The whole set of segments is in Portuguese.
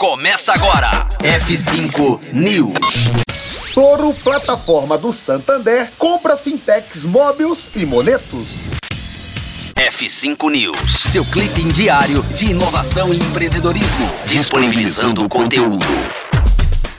Começa agora. F5 News. Toro, plataforma do Santander, compra fintechs móveis e monetos. F5 News, seu clipe diário de inovação e empreendedorismo, disponibilizando o conteúdo.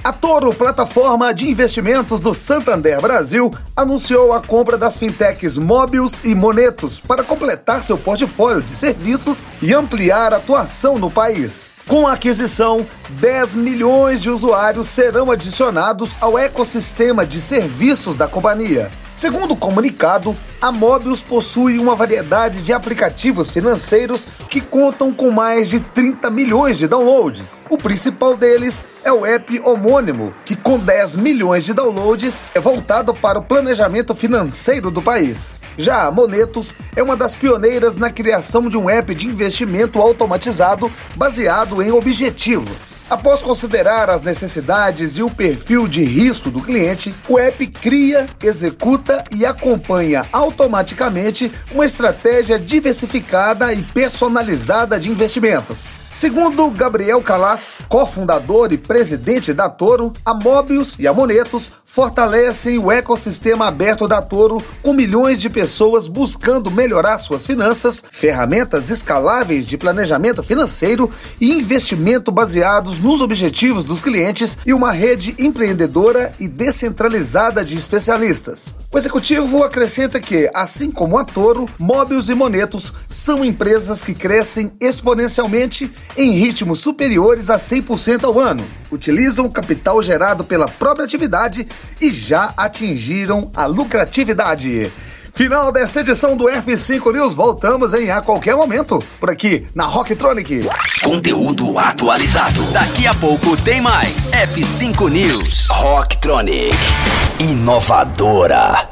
A Toro, plataforma de investimentos do Santander Brasil, anunciou a compra das fintechs Mobius e Monetos para completar seu portfólio de serviços e ampliar a atuação no país. Com a aquisição, 10 milhões de usuários serão adicionados ao ecossistema de serviços da companhia. Segundo o comunicado, a Mobius possui uma variedade de aplicativos financeiros que contam com mais de 30 milhões de downloads. O principal deles é o app homônimo, que com 10 milhões de downloads é voltado para o planejamento financeiro do país. Já a Monetos é uma das pioneiras na criação de um app de investimento automatizado baseado em objetivos. Após considerar as necessidades e o perfil de risco do cliente, o app cria, executa e acompanha automaticamente uma estratégia diversificada e personalizada de investimentos. Segundo Gabriel Calas, cofundador e presidente da Toro, a Mobius e a Monetos fortalecem o ecossistema aberto da Toro com milhões de pessoas buscando melhorar suas finanças, ferramentas escaláveis de planejamento financeiro e investimento baseados nos objetivos dos clientes e uma rede empreendedora e descentralizada de especialistas. O executivo acrescenta que, assim como a Toro, Mobius e Monetos são empresas que crescem exponencialmente em ritmos superiores a 100% ao ano. Utilizam o capital gerado pela própria atividade e já atingiram a lucratividade. Final dessa edição do F5 News. Voltamos em a qualquer momento por aqui na Rocktronic. Conteúdo atualizado. Daqui a pouco tem mais. F5 News. Rocktronic. Inovadora.